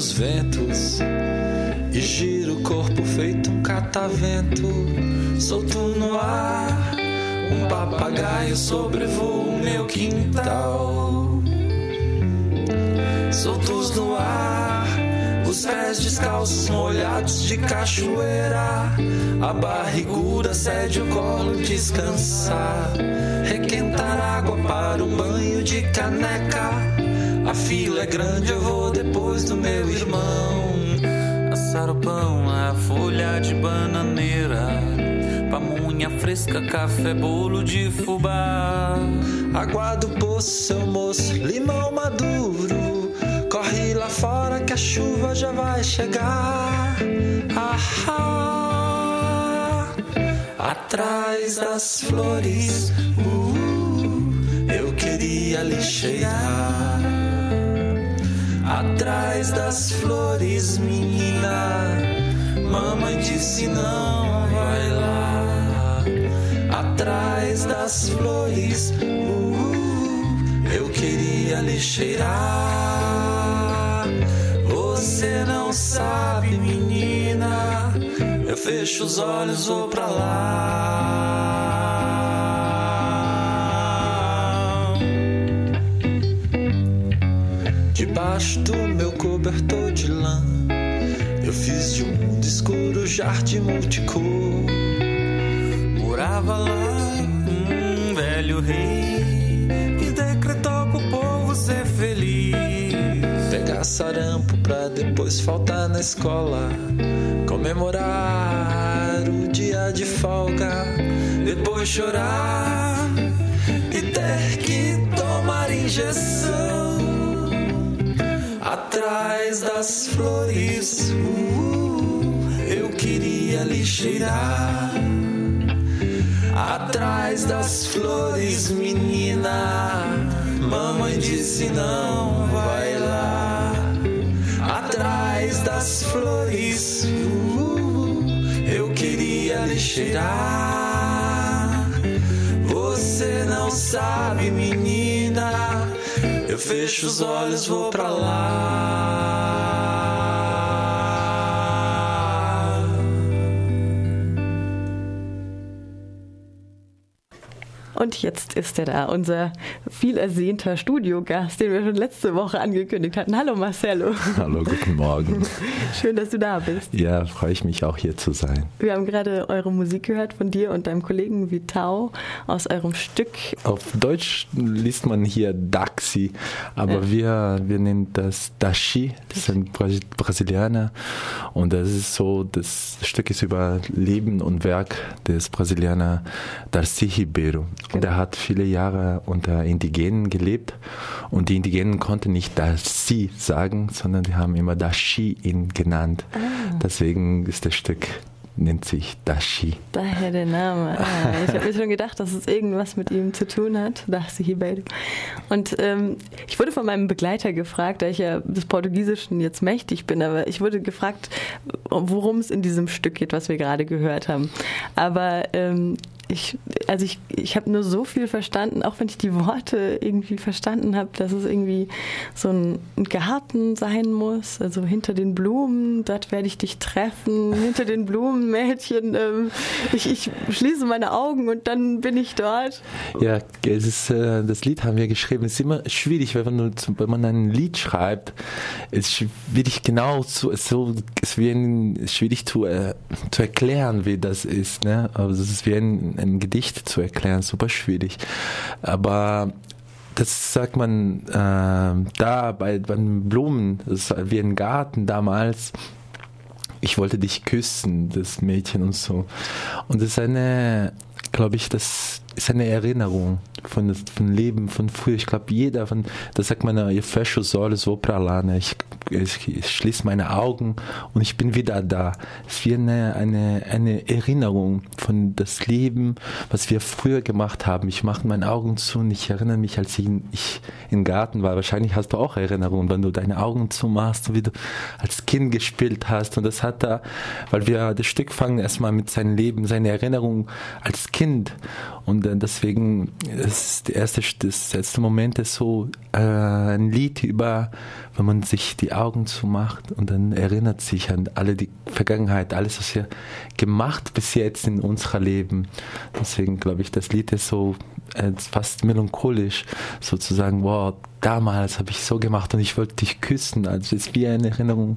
dos ventos. E giro o corpo feito um catavento, solto no ar. Um papagaio sobrevoa o meu quintal. Soltos no ar, os pés descalços molhados de cachoeira. A barriguda cede o colo descansar. Requentar água para um banho de caneca. A fila é grande, eu vou depois do meu irmão. Assar o pão na folha de bananeira. Pamunha fresca, café, bolo de fubá. Água do poço, seu moço, limão maduro. Corre lá fora que a chuva já vai chegar. Ah, atrás das flores, uh, eu queria lhe cheirar. Atrás das flores, menina, mamãe disse não vai lá. Atrás das flores, uh, eu queria lhe cheirar. Você não sabe, menina, eu fecho os olhos, vou pra lá. Debaixo do meu cobertor de lã, eu fiz de um mundo escuro jardim multicor. Morava lá um velho rei que decretou pro povo ser feliz. Pegar sarampo pra depois faltar na escola. Comemorar o dia de folga. Depois chorar e ter que tomar injeção. Atrás das flores, uh, eu queria lhe cheirar. Atrás das flores, menina, mamãe disse não vai lá. Atrás das flores, uh, eu queria lhe cheirar. Você não sabe, menina, fecho os olhos, vou pra lá. Und jetzt ist er da, unser viel ersehnter Studiogast, den wir schon letzte Woche angekündigt hatten. Hallo Marcello. Hallo, guten Morgen. Schön, dass du da bist. Ja, freue ich mich auch hier zu sein. Wir haben gerade eure Musik gehört von dir und deinem Kollegen Vitao aus eurem Stück. Auf Deutsch liest man hier Daxi, aber ja. wir, wir nennen das Dashi, das sind Brasilianer und das ist so, das Stück ist über Leben und Werk des Brasilianer Darcy Ribeiro. Und er hat viele Jahre unter Indigenen gelebt und die Indigenen konnten nicht Darcy sagen, sondern die haben immer Dashi ihn genannt. Ah. Deswegen ist das Stück nennt sich Dashi. Daher der Name. Ah, ich habe mir schon gedacht, dass es irgendwas mit ihm zu tun hat. Dashi Ribeiro. Und ähm, ich wurde von meinem Begleiter gefragt, da ich ja des Portugiesischen jetzt mächtig bin, aber ich wurde gefragt, worum es in diesem Stück geht, was wir gerade gehört haben. Aber ähm, ich, also ich, ich habe nur so viel verstanden, auch wenn ich die Worte irgendwie verstanden habe, dass es irgendwie so ein, Garten sein muss, also hinter den Blumen, dort werde ich dich treffen, hinter den Blumen, Mädchen, ähm, ich, ich schließe meine Augen und dann bin ich dort. Ja, es ist, äh, das Lied haben wir geschrieben, es ist immer schwierig, wenn man, wenn man ein Lied schreibt, es ist schwierig genau zu, so, es ist schwierig zu, äh, zu erklären, wie das ist, ne? also es ist wie ein ein Gedicht zu erklären, super schwierig. Aber das sagt man äh, da bei, bei den Blumen, das ist wie ein Garten damals. Ich wollte dich küssen, das Mädchen und so. Und das ist eine, glaube ich, das ist eine Erinnerung von, von Leben von früher. Ich glaube, jeder von, das sagt man, ich fecho os olhos? Ich, ich, ich schließe meine Augen und ich bin wieder da. Es ist wie eine, eine, eine Erinnerung von das Leben, was wir früher gemacht haben. Ich mache meine Augen zu und ich erinnere mich, als ich, in, ich im Garten war. Wahrscheinlich hast du auch Erinnerungen, wenn du deine Augen zumachst, wie du als Kind gespielt hast. Und das hat da, weil wir das Stück fangen erstmal mit seinem Leben, seine Erinnerung als Kind. Und deswegen ist der erste, das erste Moment ist so äh, ein Lied über, wenn man sich die Augen zumacht und dann erinnert sich an alle die Vergangenheit, alles, was wir gemacht bis jetzt in unserer Leben. Deswegen glaube ich, das Lied ist so äh, fast melancholisch, sozusagen, wow, damals habe ich so gemacht und ich wollte dich küssen. Also es ist wie eine Erinnerung,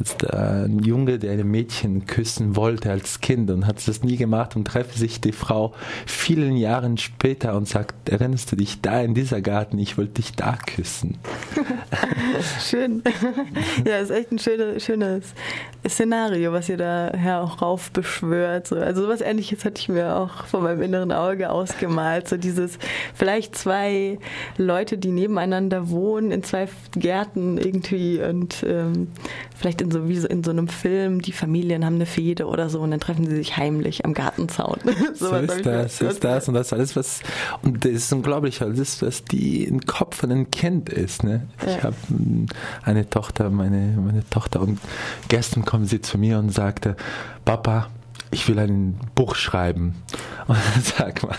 ist ein Junge, der ein Mädchen küssen wollte als Kind und hat das nie gemacht und treffe sich die Frau vielen Jahren später und sagt, erinnerst du dich da in dieser Garten, ich wollte dich da küssen. Schön. Ja, ist echt ein schönes, schönes Szenario, was ihr da auch raufbeschwört. Also sowas ähnliches hatte ich mir auch vor meinem inneren Auge ausgemalt. So dieses, vielleicht zwei Leute, die nebeneinander wohnen, in zwei Gärten irgendwie und ähm, vielleicht in so wie in so einem Film, die Familien haben eine Fehde oder so und dann treffen sie sich heimlich am Gartenzaun. so, so ist das, ist das und das alles, was und das ist unglaublich, ist, was die im Kopf von einem Kind ist. Ne? Ja. Ich habe eine Tochter, meine, meine Tochter und gestern kommen sie zu mir und sagte, Papa, ich will ein Buch schreiben. Und dann sag mal,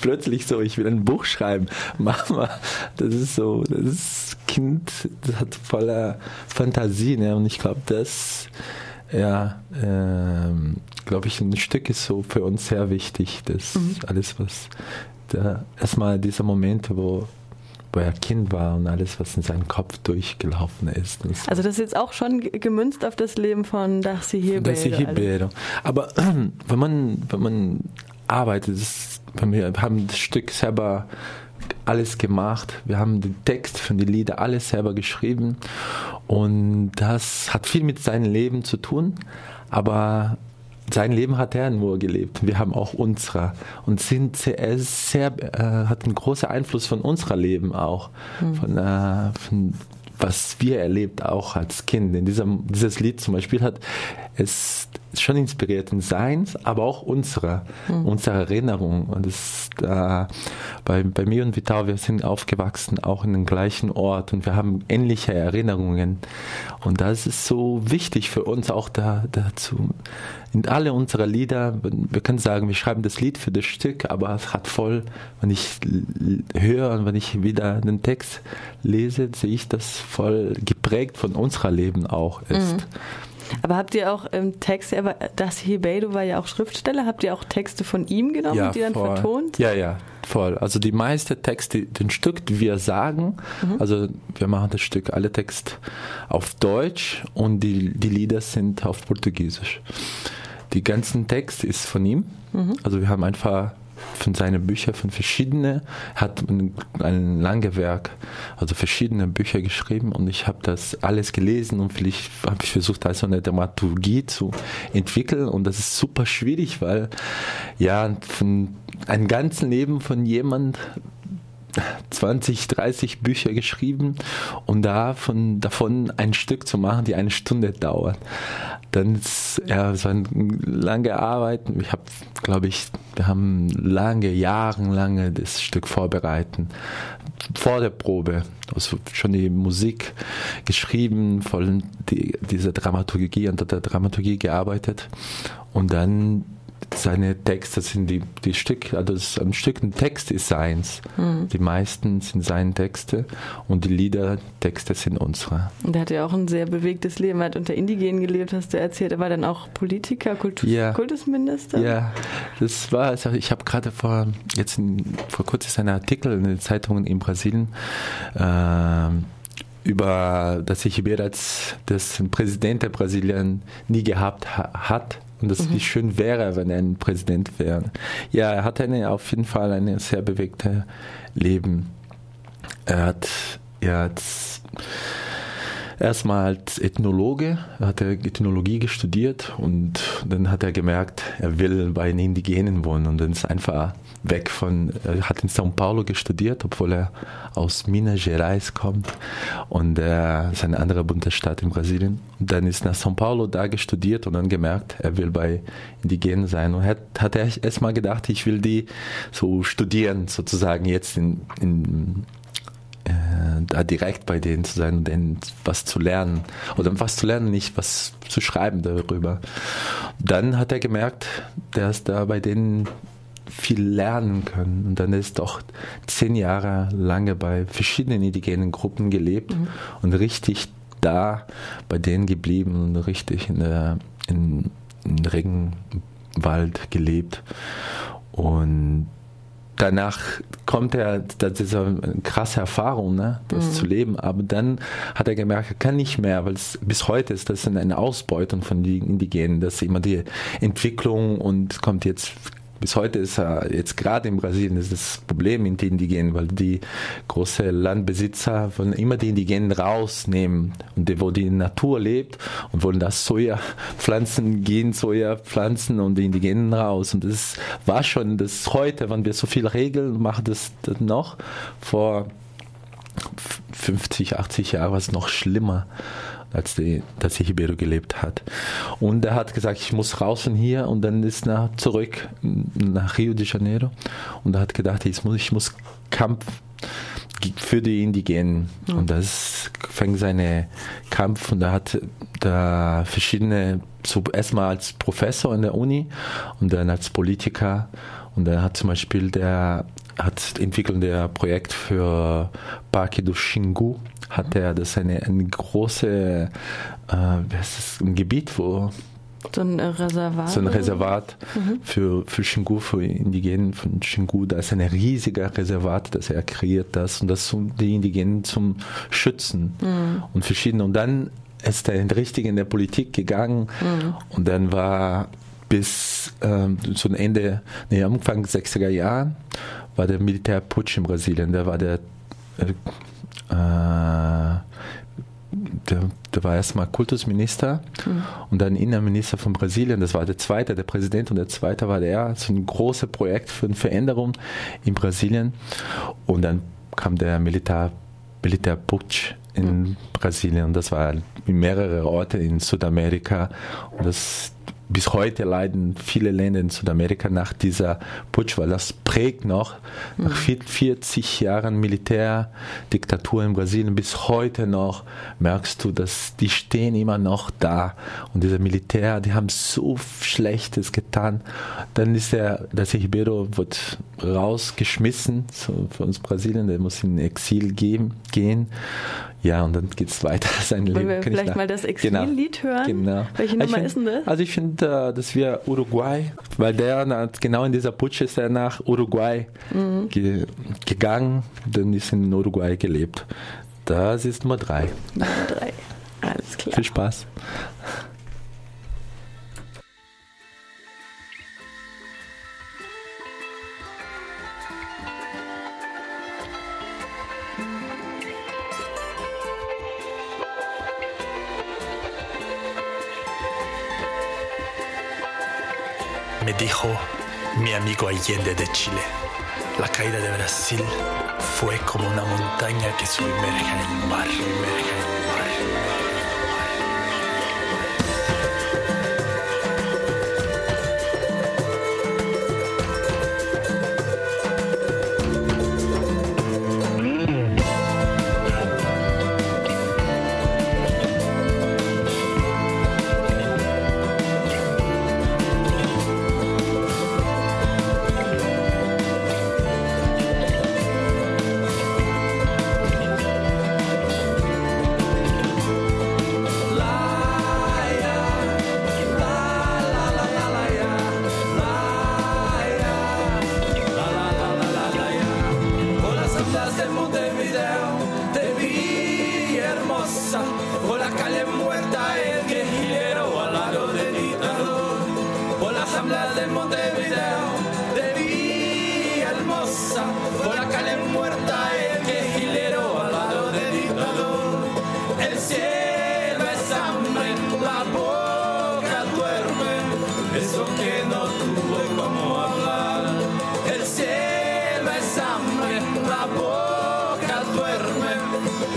plötzlich so, ich will ein Buch schreiben. Mama, das ist so, das ist Kind, das hat voller Fantasie, ne? Und ich glaube, das, ja, ähm, glaube ich, ein Stück ist so für uns sehr wichtig. Das mhm. alles, was da, erstmal diese Momente, wo wo er Kind war und alles, was in seinem Kopf durchgelaufen ist. Das also das ist jetzt auch schon gemünzt auf das Leben von Darcy Ribeiro. Darcy Ribeiro. Aber äh, wenn man, wenn man arbeitet, das, wir haben das Stück selber alles gemacht. Wir haben den Text von den Lieder alles selber geschrieben und das hat viel mit seinem Leben zu tun, aber sein Leben hat er nur gelebt. Wir haben auch unserer und sind sehr, sehr äh, hat einen großen Einfluss von unserer Leben auch, mhm. von, äh, von was wir erlebt auch als Kind. In diesem dieses Lied zum Beispiel hat es schon inspiriert in seins, aber auch unserer, mhm. unsere Erinnerung. Und das äh, bei, bei mir und Vital, wir sind aufgewachsen auch in dem gleichen Ort und wir haben ähnliche Erinnerungen. Und das ist so wichtig für uns auch da, dazu. In alle unsere Lieder, wir können sagen, wir schreiben das Lied für das Stück, aber es hat voll, wenn ich höre und wenn ich wieder den Text lese, sehe ich, dass voll geprägt von unserer Leben auch ist. Mhm. Aber habt ihr auch ähm, Texte, aber das Hibedo war ja auch Schriftsteller, habt ihr auch Texte von ihm genommen ja, die dann voll. vertont? Ja, ja, voll. Also die meisten Texte, den Stück, die wir sagen, mhm. also wir machen das Stück, alle Texte auf Deutsch und die, die Lieder sind auf Portugiesisch. Die ganzen Text ist von ihm. Mhm. Also wir haben einfach von seinen Büchern, von verschiedenen, hat ein, ein langes Werk, also verschiedene Bücher geschrieben und ich habe das alles gelesen und vielleicht habe ich versucht, also eine Dramaturgie zu entwickeln und das ist super schwierig, weil ja, von einem ganzen Leben von jemand 20, 30 Bücher geschrieben und davon, davon ein Stück zu machen, die eine Stunde dauert. Dann ist ja so eine lange Arbeit. Ich habe, glaube ich, wir haben lange, jahrelange das Stück vorbereiten. Vor der Probe, also schon die Musik geschrieben, voll die, diese Dramaturgie, unter der Dramaturgie gearbeitet und dann seine Texte sind die, die Stück, also ein Stück ein Text ist seins. Mhm. Die meisten sind seine Texte und die Liedertexte sind unsere. Und er hat ja auch ein sehr bewegtes Leben. Er hat unter Indigenen gelebt, hast du erzählt. Er war dann auch Politiker, Kultus, ja. Kultusminister. Ja, das war, also ich habe gerade vor, jetzt in, vor kurzem einen Artikel in den Zeitungen in Brasilien äh, über das ich bereits das Präsident der Brasilien nie gehabt ha hat und das mhm. wie schön wäre, wenn er ein Präsident wäre. Ja, er hat eine, auf jeden Fall ein sehr bewegtes Leben. Er hat, er hat erstmal als Ethnologe, er hat er Ethnologie studiert und dann hat er gemerkt, er will bei den Indigenen wohnen und dann ist einfach weg von, er hat in São Paulo studiert, obwohl er aus Minas Gerais kommt und er ist eine andere Bundesstaat in Brasilien. Und dann ist nach São Paulo da studiert und dann gemerkt, er will bei Indigenen sein und hat, hat er erstmal gedacht, ich will die so studieren, sozusagen jetzt in, in äh, da direkt bei denen zu sein und denen was zu lernen. Oder was zu lernen, nicht was zu schreiben darüber. Dann hat er gemerkt, dass da bei denen viel lernen können. Und dann ist doch zehn Jahre lange bei verschiedenen indigenen Gruppen gelebt mhm. und richtig da bei denen geblieben und richtig in der in, in Regenwald gelebt. Und danach kommt er, das ist eine krasse Erfahrung, ne, das mhm. zu leben. Aber dann hat er gemerkt, er kann nicht mehr, weil es bis heute ist das eine Ausbeutung von den Indigenen, dass immer die Entwicklung und kommt jetzt bis heute ist er jetzt gerade in Brasilien ist das Problem mit den Indigenen, weil die große Landbesitzer wollen immer die Indigenen rausnehmen. Und die, wo die Natur lebt und wollen das Soja pflanzen, gehen Soja pflanzen und die Indigenen raus. Und das war schon das heute, wenn wir so viel regeln, machen das, das noch vor 50, 80 Jahren war es noch schlimmer als die, dass Ribeiro gelebt hat. Und er hat gesagt, ich muss raus von hier und dann ist er zurück nach Rio de Janeiro und er hat gedacht, ich muss, ich muss Kampf für die Indigenen. Mhm. Und das fängt seine Kampf und er hat da verschiedene, so erstmal als Professor in der Uni und dann als Politiker und er hat zum Beispiel der hat entwickelt der Projekt für Parque do Xingu hat er das eine, eine große äh, das, ein Gebiet, wo so ein Reservat. So ein Reservat mhm. für, für Xingu, für Indigenen von Xingu. Da ist ein riesiger Reservat, das er kreiert das und das um die Indigenen zum Schützen mhm. und verschiedene. Und dann ist er richtig in der Politik gegangen mhm. und dann war bis ähm, zum Ende, nee, Anfang 60er Jahren war der Militärputsch in Brasilien. Da war der, äh, der, der war erstmal Kultusminister mhm. und dann Innenminister von Brasilien. Das war der zweite, der Präsident und der zweite war der. So ein großes Projekt für eine Veränderung in Brasilien. Und dann kam der Militär, Militärputsch in mhm. Brasilien. Und das war in mehrere Orte in Südamerika. Und das, bis heute leiden viele Länder in Südamerika nach dieser Putsch, weil das prägt noch nach 40 mhm. Jahren Militärdiktatur in Brasilien bis heute noch merkst du, dass die stehen immer noch da und diese Militär, die haben so Schlechtes getan. Dann ist der, der Ribeiro wird rausgeschmissen so für uns Brasilien, der muss in Exil gehen, gehen ja, und dann geht es weiter. Sein Wollen wir vielleicht mal das Exil-Lied genau. hören? Genau. Welche Nummer find, ist denn das? Also ich finde, äh, dass wir Uruguay, weil der genau in dieser Putsch ist er nach Uruguay mhm. ge gegangen, dann ist in Uruguay gelebt. Das ist Nummer drei. Nummer drei. Alles klar. Viel Spaß. Dijo mi amigo Allende de Chile. La caída de Brasil fue como una montaña que sumerge en el mar, sumerge en el mar.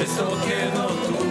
It's okay not to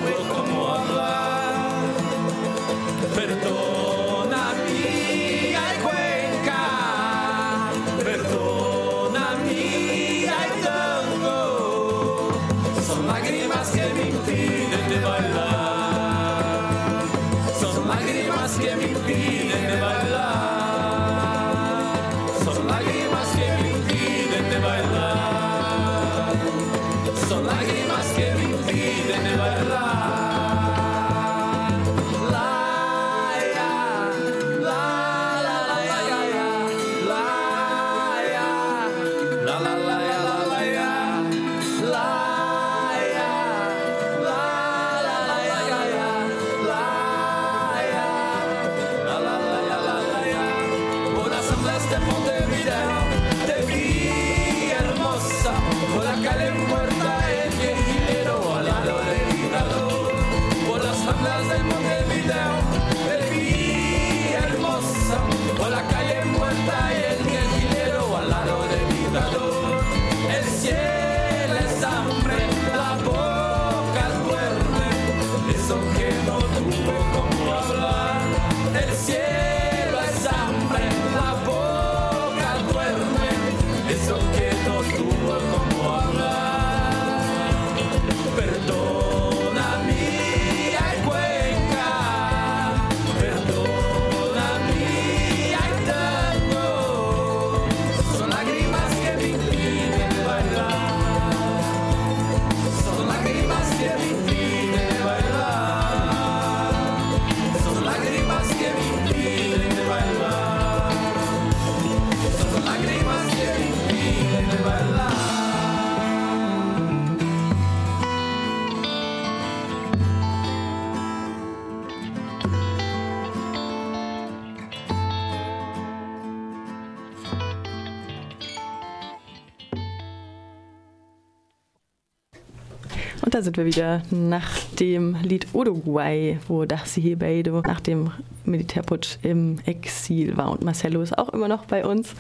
da sind wir wieder nach dem Lied Uruguay, wo Darcy Hebeido nach dem Militärputsch im Exil war. Und Marcello ist auch immer noch bei uns.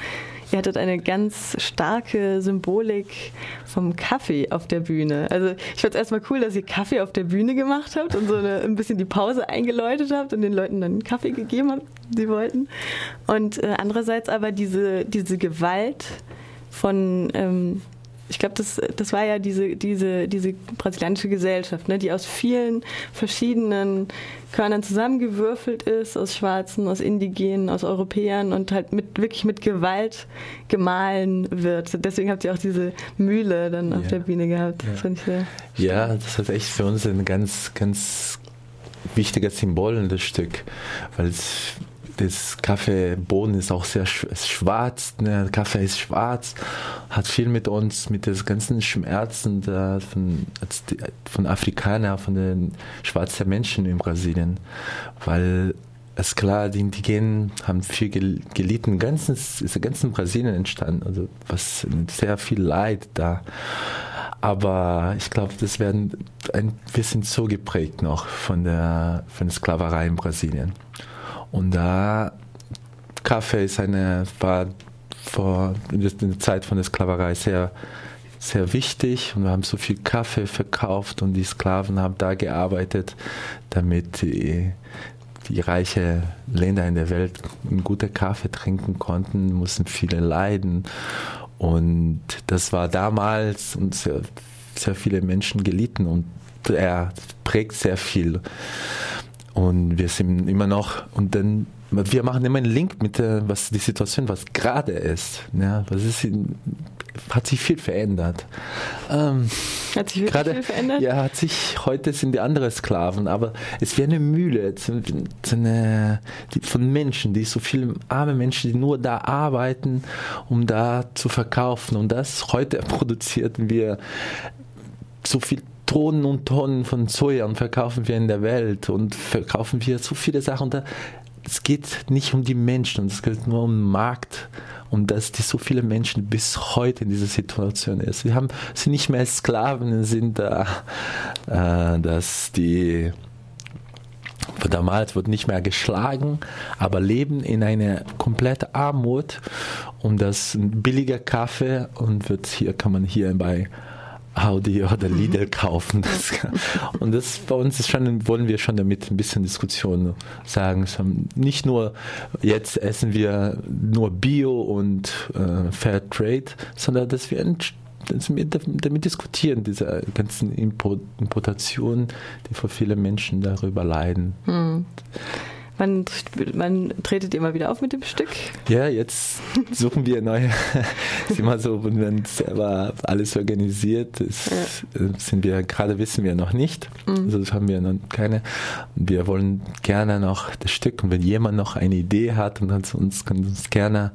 Ihr hattet eine ganz starke Symbolik vom Kaffee auf der Bühne. Also ich fand es erstmal cool, dass ihr Kaffee auf der Bühne gemacht habt und so eine, ein bisschen die Pause eingeläutet habt und den Leuten dann Kaffee gegeben habt, die wollten. Und äh, andererseits aber diese, diese Gewalt von... Ähm, ich glaube, das, das war ja diese, diese, diese brasilianische Gesellschaft, ne, die aus vielen verschiedenen Körnern zusammengewürfelt ist, aus Schwarzen, aus Indigenen, aus Europäern und halt mit, wirklich mit Gewalt gemahlen wird. Deswegen habt ihr auch diese Mühle dann auf Ja. der Bühne gehabt. Ja. Das fand ich sehr Ja, das ist echt für uns ein ganz, ganz wichtiges Symbol in das Stück, weil es das Kaffeeboden ist auch sehr schwarz, ne? Kaffee ist schwarz, hat viel mit uns, mit den ganzen Schmerzen da von, von Afrikanern, von den schwarzen Menschen in Brasilien, weil es klar, die Indigenen haben viel gel- gelitten, ganzes, ist ganz in Brasilien entstanden, also was sehr viel Leid da. Aber ich glaube, das werden ein bisschen so geprägt noch von der, von der Sklaverei in Brasilien. Und da Kaffee ist eine, war vor in der Zeit von der Sklaverei sehr, sehr wichtig und wir haben so viel Kaffee verkauft und die Sklaven haben da gearbeitet, damit die, die reiche Länder in der Welt einen guten Kaffee trinken konnten, mussten viele leiden. Und das war damals und sehr, sehr viele Menschen gelitten und er prägt sehr viel. Und wir sind immer noch, und dann, wir machen immer einen Link mit der, was die Situation, was gerade ist. Ja, was ist, hat sich viel verändert. Ähm, Hat sich wirklich gerade, viel verändert? Ja, hat sich, heute sind die andere Sklaven, aber es wäre eine Mühle eine, die, von Menschen, die so viele arme Menschen, die nur da arbeiten, um da zu verkaufen. Und das heute produzierten wir so viel Tonnen und Tonnen von Soja verkaufen wir in der Welt und verkaufen wir so viele Sachen. Da, es geht nicht um die Menschen, es geht nur um den Markt und dass die so viele Menschen bis heute in dieser Situation ist. Wir haben, sind nicht mehr Sklaven, sind da, äh, dass die damals wird nicht mehr geschlagen, aber leben in einer komplette Armut und das ein billiger Kaffee und wird hier kann man hier bei Audi oder Lidl kaufen. Das und das bei uns ist schon, wollen wir schon damit ein bisschen Diskussion sagen. Nicht nur jetzt essen wir nur Bio und äh, Fair Trade, sondern dass wir damit diskutieren, diese ganzen Importationen, die für viele Menschen darüber leiden. Hm. Man, man tretet immer wieder auf mit dem Stück? Ja, jetzt suchen wir neue. ist immer so, wenn selber alles organisiert, ist, ja. Sind wir gerade wissen wir noch nicht. Mhm. Also das haben wir noch keine. Wir wollen gerne noch das Stück und wenn jemand noch eine Idee hat und uns kann uns gerne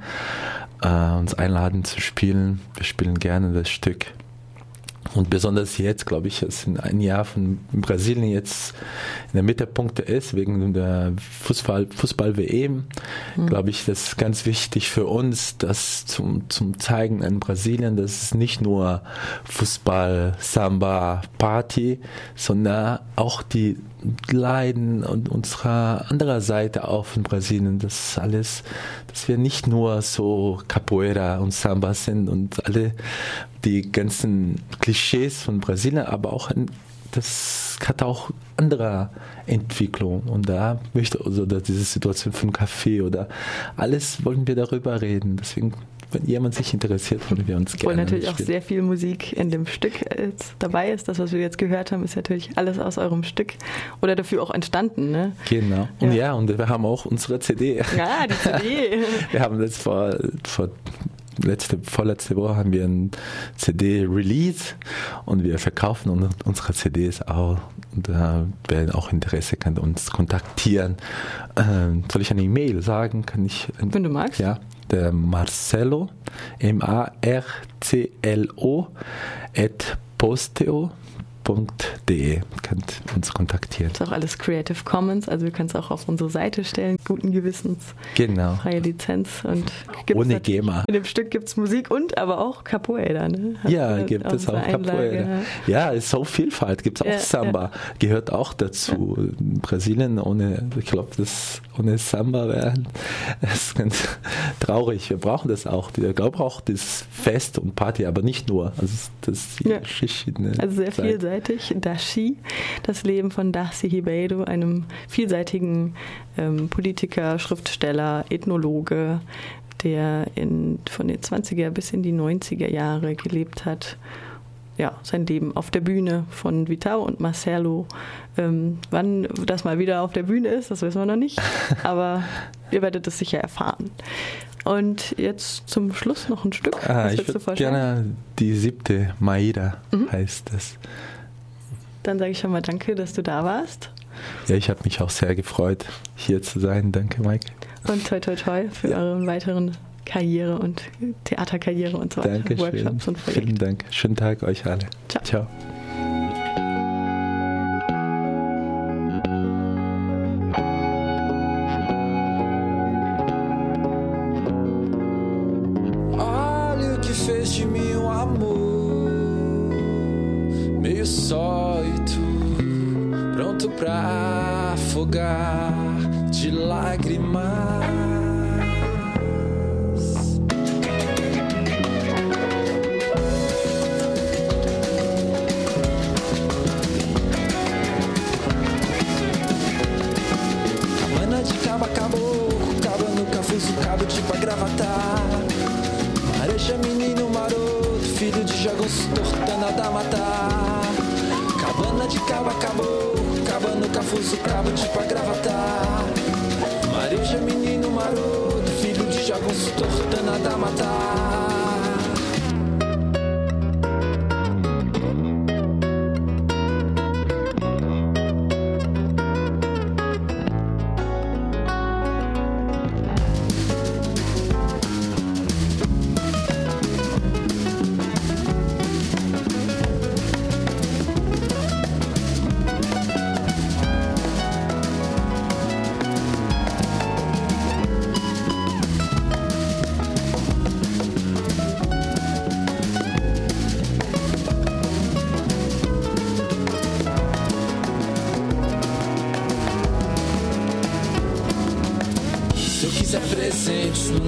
äh, uns einladen zu spielen. Wir spielen gerne das Stück. Und besonders jetzt, glaube ich, dass in ein Jahr von Brasilien jetzt in der Mittelpunkt ist, wegen der Fußball, Fußball-WM, mhm. glaube ich, das ist ganz wichtig für uns, das zum, zum Zeigen in Brasilien, dass es nicht nur Fußball, Samba, Party, sondern auch die Leiden und unserer anderer Seite auf in Brasilien, das alles, dass wir nicht nur so Capoeira und Samba sind und alle die ganzen Klischees von Brasilien, aber auch das hat auch andere Entwicklungen und da möchte also diese Situation vom Café oder alles wollen wir darüber reden. Deswegen wenn jemand sich interessiert, würden wir uns gerne. Obwohl natürlich auch sehr viel Musik in dem Stück dabei ist. Das, was wir jetzt gehört haben, ist natürlich alles aus eurem Stück oder dafür auch entstanden. Ne? Genau. Und ja. ja, und wir haben auch unsere CD. Ja, die CD. wir haben das vor, vor letzte, vorletzte Woche haben wir ein CD-Release und wir verkaufen unsere CDs auch. Und äh, wer auch Interesse kann uns kontaktieren. Ähm, soll ich eine E-Mail sagen? Kann ich? Wenn du magst. Ja, der Marcelo, M-A-R-C-L-O, at posteo www.creative.de. Könnt uns kontaktieren. Das ist auch alles Creative Commons, also wir können es auch auf unsere Seite stellen, guten Gewissens. Genau. Freie Lizenz. Und Ohne GEMA. In dem Stück gibt es Musik und aber auch Capoeira. Ne? ja, gibt es auch Capoeira. Ja, ist so Vielfalt. Gibt es auch ja, Samba. Ja. Gehört auch dazu. Ja. Brasilien ohne, ich glaube, das ohne Samba wäre ganz traurig. Wir brauchen das auch. Wir brauchen auch das Fest und Party, aber nicht nur. Also das ja. Also sehr vielseitig vielseitig. Dashi, das Leben von Darcy Ribeiro, einem vielseitigen ähm, Politiker, Schriftsteller, Ethnologe, der in, von den 20er bis in die 90er Jahre gelebt hat. Ja, sein Leben auf der Bühne von Vitao und Marcelo. Ähm, wann das mal wieder auf der Bühne ist, das wissen wir noch nicht, aber ihr werdet es sicher erfahren. Und jetzt zum Schluss noch ein Stück. Ah, ich würde gerne die siebte Maida mhm. heißt das. Dann sage ich schon mal danke, dass du da warst. Ja, ich habe mich auch sehr gefreut, hier zu sein. Danke, Mike. Und toi, toi, toi für ja. eure weiteren Karriere und Theaterkarriere und so weiter. Danke Workshops und Projekte. Vielen Dank. Schönen Tag euch alle. Ciao. Ciao. Olha o que fez de mim amor meio só pronto pra afogar cafuso, cabo de pra gravatar Mareja, menino maroto Filho de jagunço, tortana da matar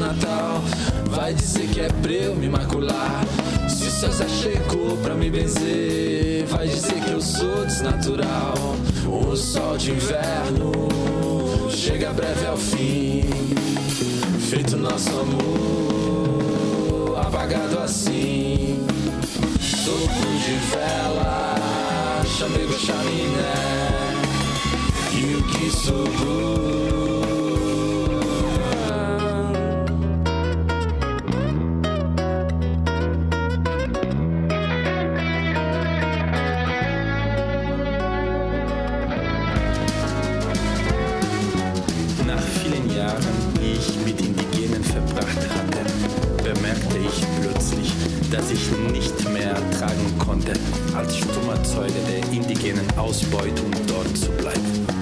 Natal, vai dizer que é pra eu me macular. Se o céu já chegou pra me benzer, vai dizer que eu sou desnatural. O sol de inverno chega breve ao fim. Feito nosso amor, apagado assim. Sopro de vela, chamego chaminé. E o que sobrou? Als stummer Zeuge der indigenen Ausbeutung dort zu bleiben.